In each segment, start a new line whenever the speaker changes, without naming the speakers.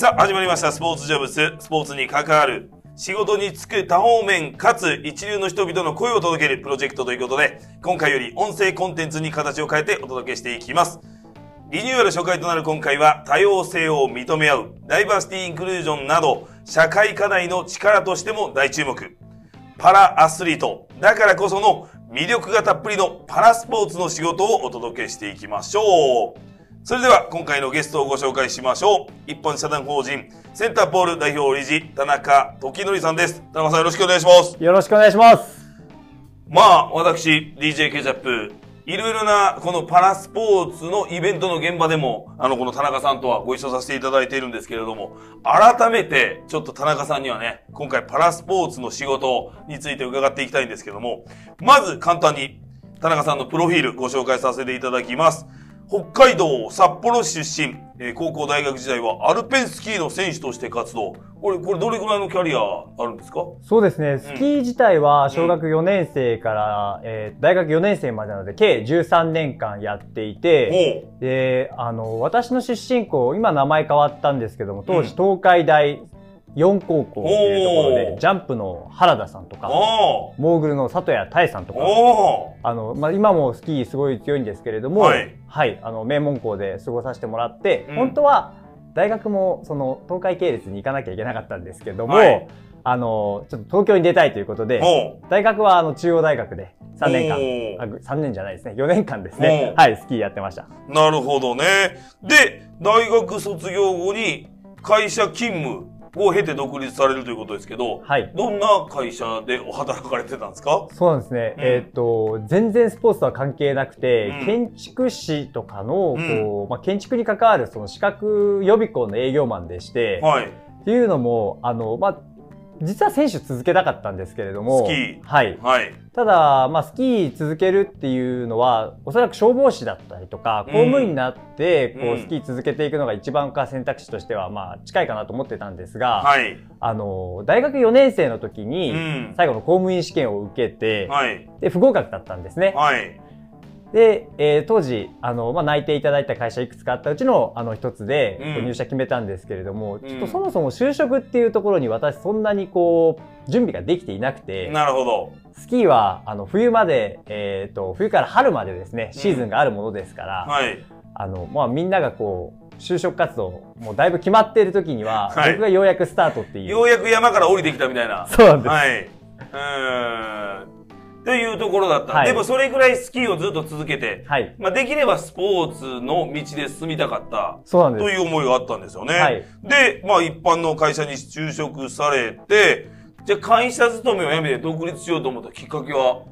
さあ、始まりました。スポーツジョブス。スポーツに関わる。仕事に就く多方面かつ一流の人々の声を届けるプロジェクトということで、今回より音声コンテンツに形を変えてお届けしていきます。リニューアル初回となる今回は多様性を認め合う、ダイバーシティインクルージョンなど、社会課題の力としても大注目。パラアスリート、だからこその魅力がたっぷりのパラスポーツの仕事をお届けしていきましょう。それでは今回のゲストをご紹介しましょう。一般社団法人センターポール代表理事田中時則さんです。田中さんよろしくお願いします。
よろしくお願いします。
まあ私 DJ ケチャップいろいろなこのパラスポーツのイベントの現場でもあのこの田中さんとはご一緒させていただいているんですけれども改めてちょっと田中さんにはね今回パラスポーツの仕事について伺っていきたいんですけどもまず簡単に田中さんのプロフィールご紹介させていただきます。北海道札幌市出身、えー高校大学時代はアルペンスキーの選手として活動。これ、これどれぐらいのキャリアあるんですか？
そうですね、スキー自体は小学4年生から、えー大学4年生までなので、計13年間やっていて、で、あの、私の出身校、今名前変わったんですけども、当
うん。
時東海大4高校っていうところで、ジャンプの原田さんとか、
お
モーグルの里谷太さんと
ー
か、
お
あの、まあ、今もスキーすごい強いんですけれども、
は
はいい、あの、名門校で過ごさせてもらって、
うん。
本当は大学もその東海系列に行かなきゃいけなかったんですけども、
はい。
あの、ちょっと東京に出たいということで、大学はあの中央大学で3年間、あ3年じゃないですね、4年間ですね、はい、スキーやってました。
なるほどね。で、大学卒業後に会社勤務を経て独立されるということですけど、
はい。
どんな会社で働かれてたんですか？
そうなんですね。
うん
えっ、と、全然スポーツとは関係なくて、
うん
建築士とかの、
うん
こう、まあ、建築に関わるその資格予備校の営業マンでして、
はい。
っていうのも、あの、まあ、実は選手続けたかったんですけれども、
スキー
はい。
はい。
ただ、まあ、スキー続けるっていうのは、おそらく消防士だったりとか、
うん
公務員になって、こ
う
スキー続けていくのが一番か選択肢としては、まあ、近いかなと思ってたんですが、
はい。
あの、大学4年生の時に、
うん
最後の公務員試験を受けて、
はい。
で、不合格だったんですね。
はい。
で、えー当時、あの、まあ、内定いただいた会社いくつかあったうちの、あの、一つで、
う
入社決めたんですけれども、
ん
ちょっとそもそも就職っていうところに私そんなにこう、準備ができていなくて、
なるほど。
スキーは、あの、冬まで、えっ、と、冬から春までですね、シーズンがあるものですから、
はい。
あの、まあ、みんながこう、就職活動、もうだいぶ決まっている時には、
はい
僕がようやくスタートっていう。
ようやく山から降りてきたみたいな。
そうなんです。
はい。うーん。というところだった。
はい
でもそれぐらいスキーをずっと続けて、
はい。
まあ、できればスポーツの道で進みたかった
そうなんです。
という思いがあったんですよね。
はい
で、まあ一般の会社に就職されて、じゃあ会社勤めを辞めて独立しようと思ったきっかけは？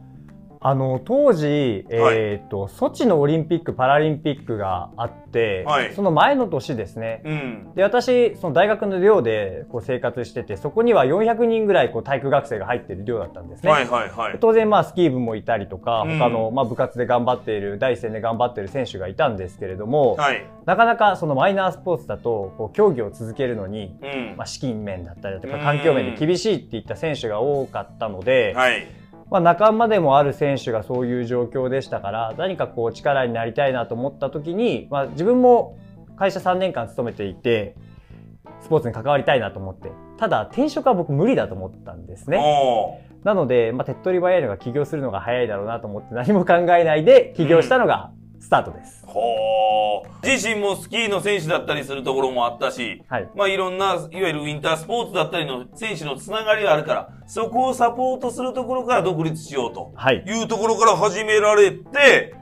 あの、当時、えっ、と、ソチのオリンピック・パラリンピックがあって、
はい
その前の年ですね。
うん。
で、私、その大学の寮でこう生活してて、そこには400人ぐらいこう体育学生が入ってる寮だったんですね。
はいはいはい。
当然まあスキー部もいたりとか、
うん
他のまあ部活で頑張っている、第一線で頑張っている選手がいたんですけれども、
はい。
なかなかそのマイナースポーツだと、こう競技を続けるのに、
うん。
まあ資金面だったりだとか
うん
環境面で厳しいっていった選手が多かったので、
はい。
まあ仲間でもある選手がそういう状況でしたから、何かこう力になりたいなと思った時に、まあ自分も会社3年間勤めていて、スポーツに関わりたいなと思って、ただ転職は僕無理だと思ったんですね。なので、まあ、手っ取り早いのが起業するのが早いだろうなと思って何も考えないで起業したのがスタートです。
ほー。自身もスキーの選手だったりするところもあったし、
はい。
まあいろんな、いわゆるウィンタースポーツだったりの選手のつながりがあるから、そこをサポートするところから独立しようと
はい。
いうところから始められて、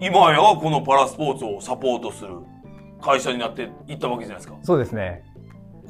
今やこのパラスポーツをサポートする会社になっていったわけじゃないですか。
そうですね。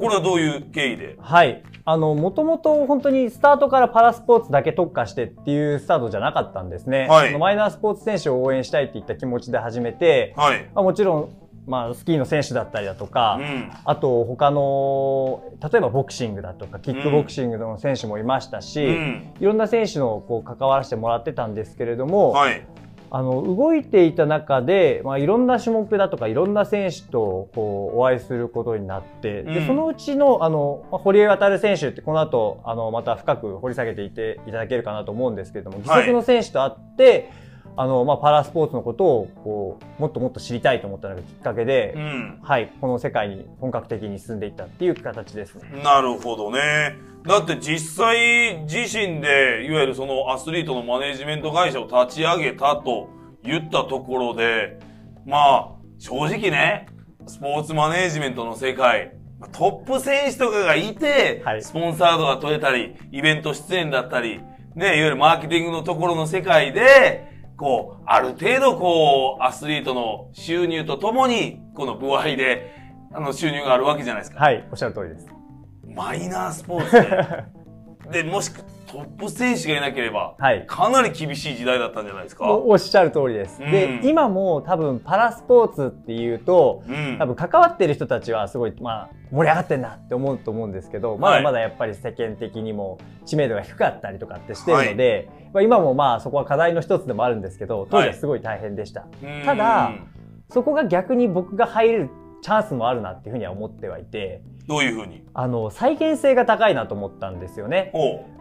これはどういう経緯で？
はい。あの、もともと本当にスタートからパラスポーツだけ特化してっていうスタートじゃなかったんですね。
はい
そのマイナースポーツ選手を応援したいっていった気持ちで始めて、
はい。
まあ、もちろん、まあ、スキーの選手だったりだとか、
うん。
あと他の、例えばボクシングだとか、キックボクシングの選手もいましたし、
うん。
いろんな選手のこう関わらせてもらってたんですけれども、
はい。
あの動いていた中で、まあ、いろんな種目だとかいろんな選手とこうお会いすることになって、
うん。
でそのうちのあの、まあ、堀江航選手ってこの後あのまた深く掘り下げていっていただけるかなと思うんですけれども義足の選手と会って、あの、まあ、パラスポーツのことを、こう、もっともっと知りたいと思ったのがきっかけで、
うん。
はい、この世界に本格的に進んでいったっていう形ですね。
なるほどね。だって実際自身で、いわゆるそのアスリートのマネジメント会社を立ち上げたと言ったところで、まあ、正直ね、スポーツマネジメントの世界、トップ選手とかがいて、
はい
スポンサードが取れたり、イベント出演だったり、ね、いわゆるマーケティングのところの世界で、こう、ある程度こう、アスリートの収入とともに、この部合で、あの、収入があるわけじゃないですか。
はい、おっしゃる通りです。
マイナースポーツで。で、もしトップ選手がいなければ、
はい。
かなり厳しい時代だったんじゃないですか？
おおっしゃる通りです。で
う、ん
今も多分パラスポーツっていうと、
うん。
多分関わってる人たちはすごい、まあ、盛り上がってんなって思うと思うんですけど、まだまだやっぱり世間的にも知名度が低かったりとかってしてるので、まあ、今もまあそこは課題の一つでもあるんですけど、当時はすごい大変でした。
うん
ただそこが逆に僕が入れるチャンスもあるなっていうふうには思ってはいて、
どういうふうに？
あの、再現性が高いなと思ったんですよね。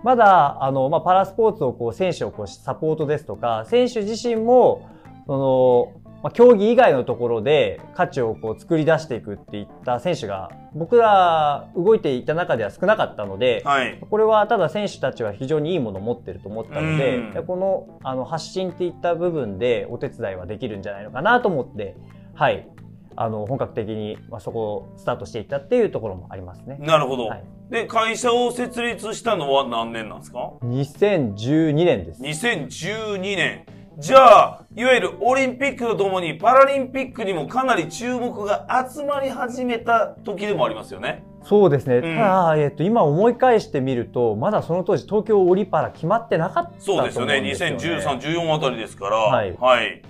まだ、あの、まあ、パラスポーツをこう、選手をこう、サポートですとか、選手自身も、その、まあ、競技以外のところで価値をこう作り出していくっていった選手が僕ら動いていた中では少なかったので、
はい。
これはただ選手たちは非常にいいものを持ってると思ったので、
うん
でこのあの発信っていった部分でお手伝いはできるんじゃないのかなと思って、はい、あの本格的に、まあ、そこをスタートしていったっていうところもありますね。
なるほど。
はい、
で、会社を設立したのは何年なんですか
？2012年です。
2012年。じゃあ、いわゆるオリンピックとともにパラリンピックにもかなり注目が集まり始めた時でもありますよね。
そうですね。
ん
ただ、えっと、今思い返してみると、まだその当時東京オリパラ決まってなかったと
そう
で
ですすよね。
よね。
2013、14あたりですから。
はい
はい。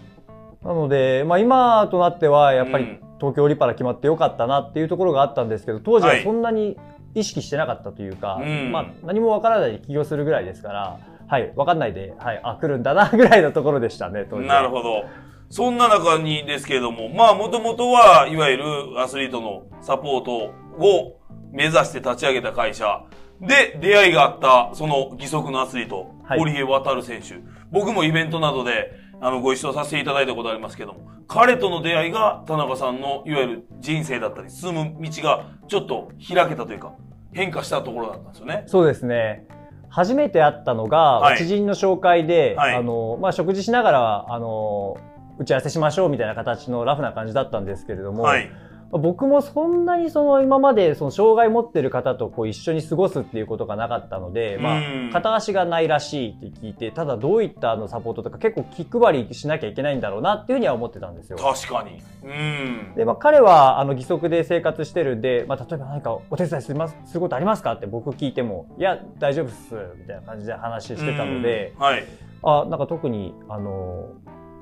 なので、まあ今となっては、やっぱり
うん
東京オリパラ決まってよかったなっていうところがあったんですけど、当時
は
はいそんなに意識してなかったというか、
うん
まあ何もわからないで起業するぐらいですから、はい、わかんないで、はい、あ、来るんだなぐらいのところでしたね、当時は。
なるほど。そんな中にですけれども、まあ、もともとは、いわゆるアスリートのサポートを目指して立ち上げた会社で出会いがあった、その義足のアスリート、
はい
堀江航選手。僕もイベントなどで、あの、ご一緒させていただいたことありますけども、彼との出会いが田中さんの、いわゆる人生だったり、進む道がちょっと開けたというか、変化したところだったんですよね。
そうですね。初めて会ったのが、
はい
知人の紹介で、
はい
あの、まあ、食事しながら、あの、打ち合わせしましょうみたいな形のラフな感じだったんですけれども、
はい。
まあ僕もそんなにその今までその障害持ってる方とこう一緒に過ごすっていうことがなかったので、ま
うん
あ、片足がないらしいって聞いて、ただどういったあのサポートとか結構気配りしなきゃいけないんだろうなっていうふうには思ってたんですよ。
確かに。うん。
で、まあ、彼はあの義足で生活してるんで、まあ、例えば何かお手伝いするますすることありますかって僕聞いても、いや、大丈夫っす、みたいな感じで話してたので、
うんはい。
あ、なんか特に、あの、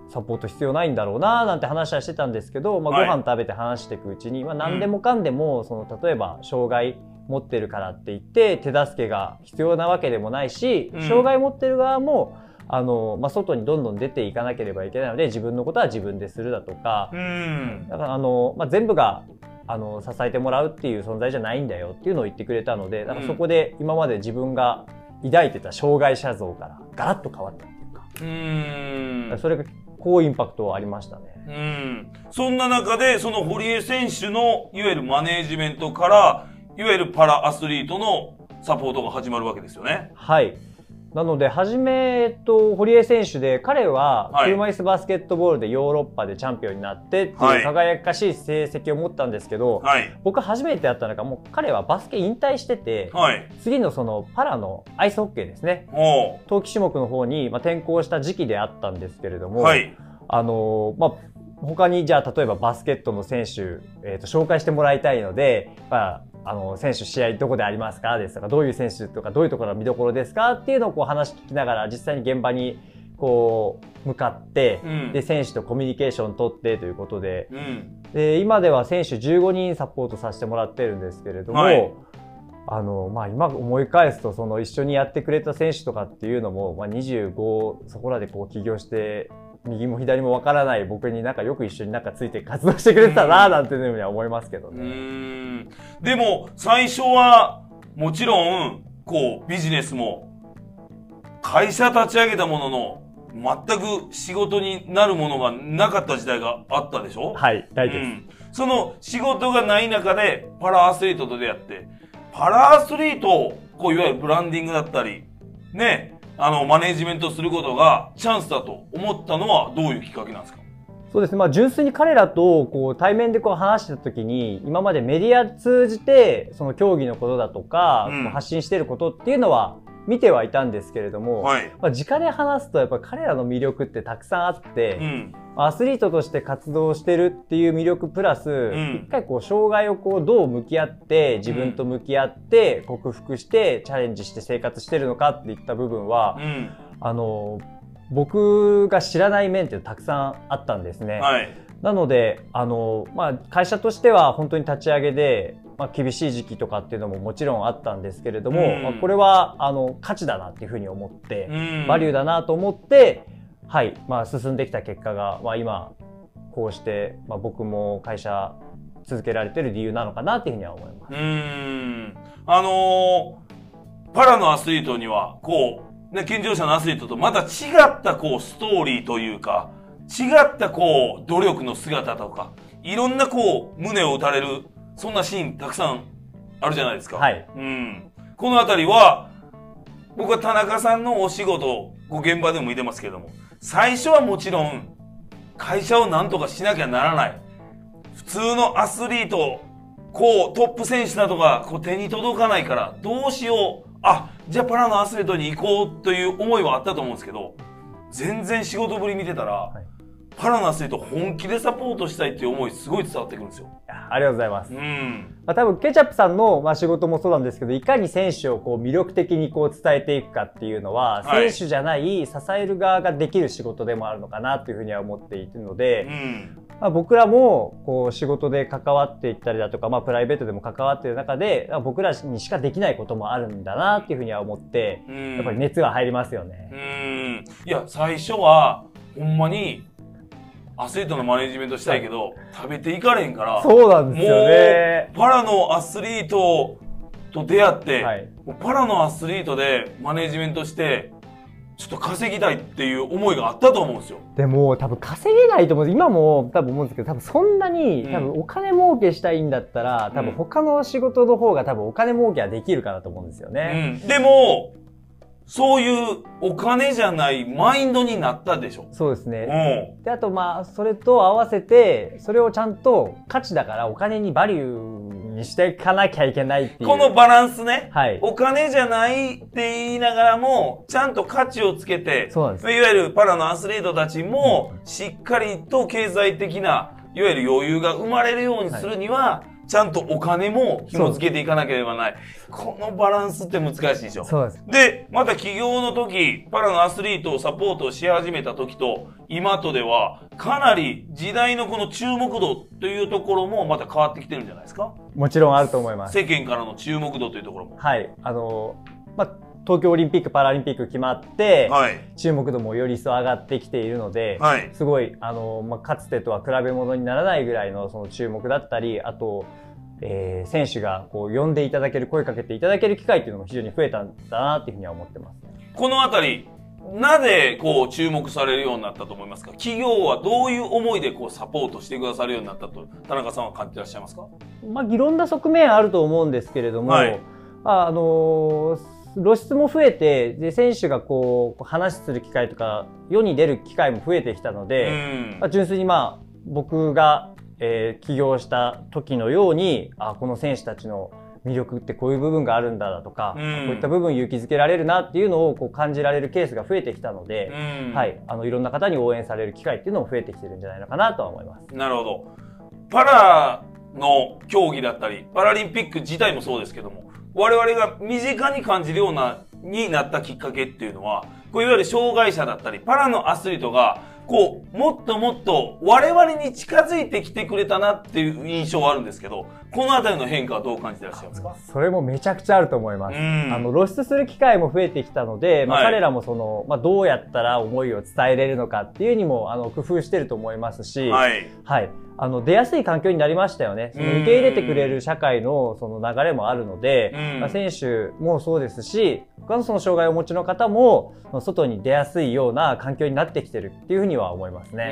サポート必要ないんだろうな、なんて話はしてたんですけど、まあ、
はい。
ご飯食べて話していくうちに、まあ、何でもかんでも、その、例えば、障害持ってるからって言って、手助けが必要なわけでもないし、
うん。
障害持ってる側も、あの、まあ、外にどんどん出ていかなければいけないので、自分のことは自分でするだとか、
うん。
だからあの、まあ、全部があの支えてもらうっていう存在じゃないんだよっていうのを言ってくれたのでだからそこで今まで自分が抱いてた障害者像からガラッと変わったっていうか、
うん。
それが高インパクトはありましたね。
うん。そんな中で、その堀江選手の、いわゆるマネージメントから、いわゆるパラアスリートのサポートが始まるわけですよね。
はいなので、初め、えっと、堀江選手で、彼は
はい
車椅子バスケットボールでヨーロッパでチャンピオンになってって
はいいう
輝かしい成績を持ったんですけど、
はい。
僕初めてやったのが、もう彼はバスケ引退してて、
はい。
次のそのパラのアイスホッケーですね。
おう
冬季種目の方に、まあ、転向した時期であったんですけれども、
はい。
あのーまあ、他にじゃあ例えばバスケットの選手、えーと紹介してもらいたいので、まあ、あの選手試合どこでありますか？ですとか？どういう選手とかどういうところが見どころですか？っていうのをこう話聞きながら実際に現場にこう向かって、
うん。
で選手とコミュニケーション取ってということで
うん。
で今では選手15人サポートさせてもらってるんですけれども、
はい。
あのまあ、今思い返すとその一緒にやってくれた選手とかっていうのも、まあ、25そこらでこう起業して右も左もわからない僕になんかよく一緒になんかついて活動してくれてたななんていうふうには思いますけど
う
ね。
でも、最初は、もちろん、こう、ビジネスも、会社立ち上げたものの、全く仕事になるものがなかった時代があったでしょ？
はい、大です。
うん、その仕事がない中でパラアスリートと出会って、パラアスリートを、こういわゆるブランディングだったり、ね、あの、マネジメントすることがチャンスだと思ったのはどういうきっかけなんですか？
そうですね。まあ、純粋に彼らと、こう、対面でこう話してた時に、今までメディア通じて、その競技のことだとか、
うん
発信してることっていうのは、見てはいたんですけれども、
はい。
まあ、直で話すと、やっぱり彼らの魅力ってたくさんあって、
うん。
アスリートとして活動してるっていう魅力プラス、
ん
一回こう障害をこうどう向き合って自分と向き合って克服してチャレンジして生活してるのかっていった部分は、
うん。
あの僕が知らない面ってたくさんあったんですね。
はい。
なのであの、まあ、会社としては本当に立ち上げで、まあ、厳しい時期とかっていうのももちろんあったんですけれども、
うん
まあ、これはあの価値だなっていうふうに思って。
うん。
バリューだなと思って、はい、まあ進んできた結果が、まあ今、こうして、まあ僕も会社続けられてる理由なのかなっていうふうには思います。
うーん。あのーパラのアスリートには、こう、ね、健常者のアスリートとまた違った、こう、ストーリーというか、違った、こう、努力の姿とか、いろんな、こう、胸を打たれる、そんなシーンたくさんあるじゃないですか。
はい。
うん。このあたりは、僕は田中さんのお仕事、ご現場でも見てますけども、最初はもちろん、会社をなんとかしなきゃならない。普通のアスリート、こう、トップ選手などがこう手に届かないから、どうしよう。あ、じゃあパラのアスリートに行こうという思いはあったと思うんですけど、全然仕事ぶり見てたら、
い
パラのアスリート本気でサポートしたいっていう思いすごい伝わってくるんですよ。
ありがとうございます。
うん。
まあ、多分ケチャップさんの、まあ、仕事もそうなんですけどいかに選手をこう魅力的にこう伝えていくかっていうのは、
はい
選手じゃない支える側ができる仕事でもあるのかなというふうには思っているので、
うん。
まあ、僕らもこう仕事で関わっていったりだとか、まあ、プライベートでも関わっている中であ僕らにしかできないこともあるんだなっていうふうには思って
うん
やっぱり熱が入りますよね
う。ーんいや、最初は、ほんまに、アスリートのマネジメントしたいけど、食べていかれへんから、
そうなんですよね。
パラのアスリートと出会って、
はい
パラのアスリートでマネジメントして、ちょっと稼ぎたいっていう思いがあったと思うんですよ。
でも多分稼げないと思うんです今も多分思うんですけど多分そんなに
うん
多分お金儲けしたいんだったら多
うん
分他の仕事の方が多分お金儲けはできるかなと思うんですよ
う
ね。
ん。でも、そういうお金じゃないマインドになったでしょ。
そうです
う
ね。
ん。
であとまあそれと合わせてそれをちゃんと価値だからお金にバリューにしていかなきゃいけないっていう。
このバランスね。
はい。
お金じゃないって言いながらも、ちゃんと価値をつけて、
そうなんです。
いわゆるパラのアスリートたちも、しっかりと経済的な、いわゆる余裕が生まれるようにするには、ちゃんとお金も紐付けていかなければならない。このバランスって難しいでしょ。
そうです。
で、また起業の時、パラのアスリートをサポートし始めた時と、今とでは、かなり時代のこの注目度というところもまた変わってきてるんじゃないですか？
もちろんあると思います。
世間からの注目度というところも。
はい。あの、まあ、東京オリンピック・パラリンピック決まって、
はい。
注目度もより一層上がってきているので、
はい。
すごい、あの、まあ、かつてとは比べ物にならないぐらいのその注目だったり、あと、えー選手がこう呼んでいただける、声かけていただける機会っていうのも非常に増えたんだなっていうふうには思ってます。
このあたり、なぜこう注目されるようになったと思いますか？企業はどういう思いでこうサポートしてくださるようになったと田中さんは感じてらっしゃいますか？
まあ、いろんな側面あると思うんですけれども、
はい
ああのー露出も増えて、で、選手がこう、話する機会とか、世に出る機会も増えてきたの
う
で、
ん
まあ、純粋にまあ、僕が、えー起業した時のように、あこの選手たちの魅力ってこういう部分があるんだだとか、
うん
こういった部分勇気づけられるなっていうのをこう感じられるケースが増えてきたので、
うん
はい、あの、いろんな方に応援される機会っていうのも増えてきてるんじゃないのかなとは思います。
なるほど。パラの競技だったり、パラリンピック自体もそうですけども、我々が身近に感じるような、になったきっかけっていうのは、こういわゆる障害者だったり、パラのアスリートが、こう、もっともっと我々に近づいてきてくれたなっていう印象はあるんですけど、このあたりの変化はどう感じてらっしゃいますか？
それもめちゃくちゃあると思います。
うん
あの露出する機会も増えてきたので、まあ、
はい
彼らもその、まあ、どうやったら思いを伝えれるのかっていうにもあの工夫してると思いますし、
はい。
はい。あの、出やすい環境になりましたよね。その
うん
受け入れてくれる社会のその流れもあるので
うん、
まあ、選手もそうですし、他のその障害をお持ちの方も、外に出やすいような環境になってきてるっていうふうには思います
う
ね。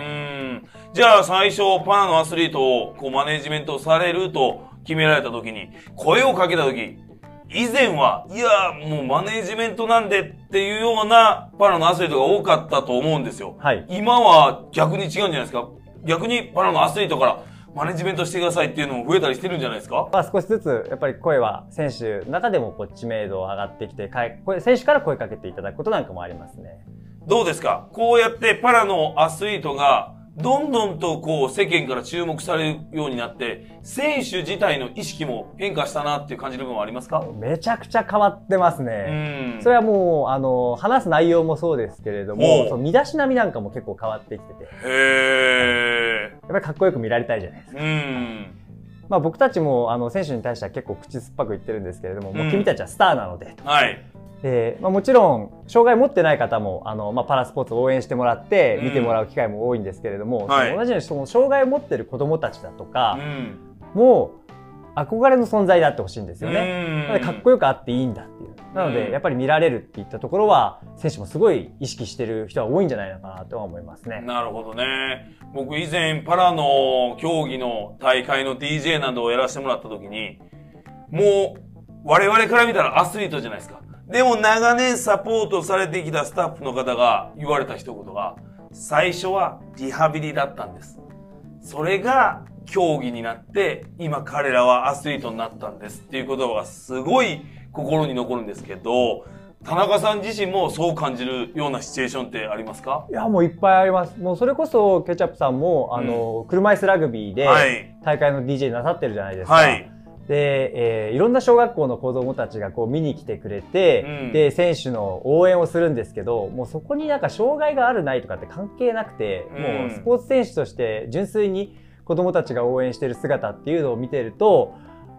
ん。じゃあ最初、パラのアスリートをこうマネジメントされると決められた時に、声をかけた時、以前は、いや、もうマネジメントなんでっていうようなパラのアスリートが多かったと思うんですよ。
はい。
今は逆に違うんじゃないですか逆にパラのアスリートからマネジメントしてくださいっていうのも増えたりしてるんじゃないですか
まあ、少しずつやっぱり声は選手の中でもこう知名度上がってきて選手から声かけていただくことなんかもありますね。
どうですか？こうやってパラのアスリートがどんどんとこう世間から注目されるようになって、選手自体の意識も変化したなっていう感じる部分はありますか？
めちゃくちゃ変わってます
う
ね。
ん。
それはもうあの話す内容もそうですけれども、その身だしなみなんかも結構変わってきてて、
へ
やっぱりかっこよく見られたいじゃないですか。
ー。うん。
まあ僕たちもあの選手に対しては結構口酸っぱく言ってるんですけれども、も
うん
う君たちはスターなので、
はい。
でまあ、もちろん障害持ってない方もあの、まあ、パラスポーツを応援してもらって
うん
見てもらう機会も多いんですけれども、
はい
その同じようにその障害を持ってる子どもたちだと
う
か
ん。
も憧れの存在であってほしいんですよね。かっこよくあっていいんだっていう。なの
うん
でやっぱり見られるっていったところは選手もすごい意識してる人は多いんじゃないのかなとは思いますね。
なるほどね。僕以前パラの競技の大会の DJ などをやらせてもらった時に、もう我々から見たらアスリートじゃないですか。でも長年サポートされてきたスタッフの方が言われた一言が、最初はリハビリだったんです。それが競技になって、今彼らはアスリートになったんですっていう言葉がすごい心に残るんですけど、田中さん自身もそう感じるようなシチュエーションってありますか？
いやもういっぱいあります。もうそれこそケチャップさんもあの、車椅子ラグビーで
はい。
大会の DJ なさってるじゃないですか。
はい。
で、えーいろんな小学校の子供たちがこう見に来てくれて、
うん
で、選手の応援をするんですけど、もうそこになんか障害があるないとかって関係なくて、
うん
もうスポーツ選手として純粋に子供たちが応援してる姿っていうのを見てると、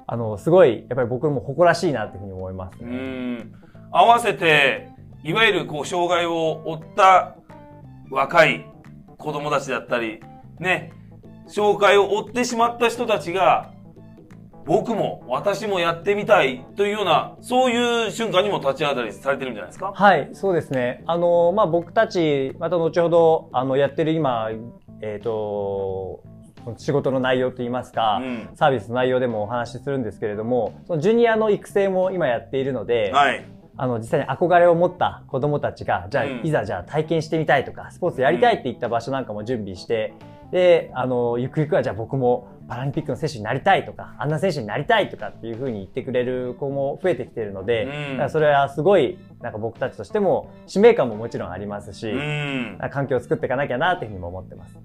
あの、すごい、やっぱり僕も誇らしいなっていうふうに思います
う
ね。
ん。合わせて、いわゆるこう、障害を負った若い子供たちだったり、ね、障害を負ってしまった人たちが、僕も私もやってみたいというような、そういう瞬間にも立ち上がったりされてるんじゃないですか？
はい、そうですね。あの、まあ、僕たち、また後ほど、あの、やってる今、えっ、と、仕事の内容といいますか、
うん。
サービスの内容でもお話しするんですけれども、そのジュニアの育成も今やっているので、
はい。
あの、実際に憧れを持った子供たちが、じゃあ、
うん
いざじゃあ体験してみたいとか、スポーツやりたいっていった場所なんかも準備して、で、あの、ゆくゆくはじゃあ僕もパラリンピックの選手になりたいとか、あんな選手になりたいとかっていうふうに言ってくれる子も増えてきているので、
うん
だからそれはすごい、なんか僕たちとしても使命感ももちろんありますし、
うん。
環境を作っていかなきゃなっていうふうにも思ってます。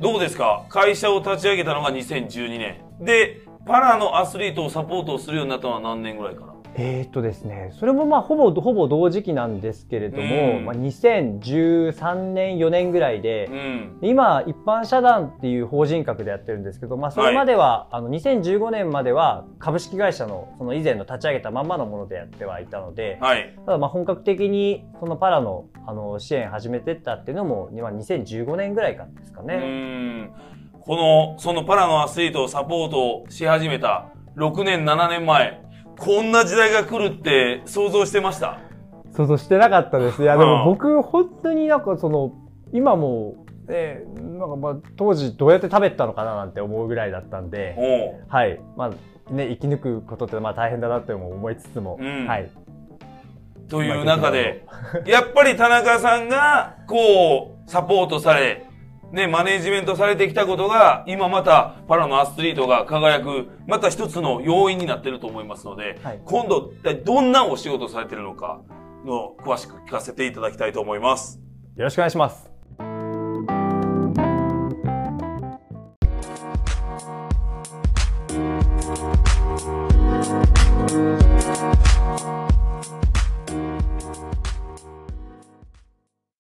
どうですか？会社を立ち上げたのが2012年。で、パラのアスリートをサポートをするようになったのは何年ぐらいかな？
えーっとですね、それもまあほぼほぼ同時期なんですけれども、
うん
まあ、2013年4年ぐらいで
う、ん。
今一般社団っていう法人格でやってるんですけど、まあ、それまでは、あの2015年までは株式会社のその以前の立ち上げたまんまのものでやってはいたので、
はい。
ただまあ本格的にそのパラのあの支援始めてったっていうのも今2015年ぐらいからですか
う
ね。
ん。この、そのパラのアスリートをサポートし始めた6年、7年前、こんな時代が来るって想像してました？
想像してなかったです。いや、で
うん
も僕、本当になんかその、今もう、ね、なんかまあ、当時どうやって食べてたのかななんて思うぐらいだったんで、はい。まあ、ね、生き抜くことってまあ大変だなっても思いつつも、
うん
はい。
という中で、やっぱり田中さんが、こう、サポートされ、ね、マネージメントされてきたことが、今またパラのアスリートが輝く、また一つの要因になってると思いますので、
はい
今度、一体どんなお仕事されてるのかの、詳しく聞かせていただきたいと思います。
よろしくお願いします。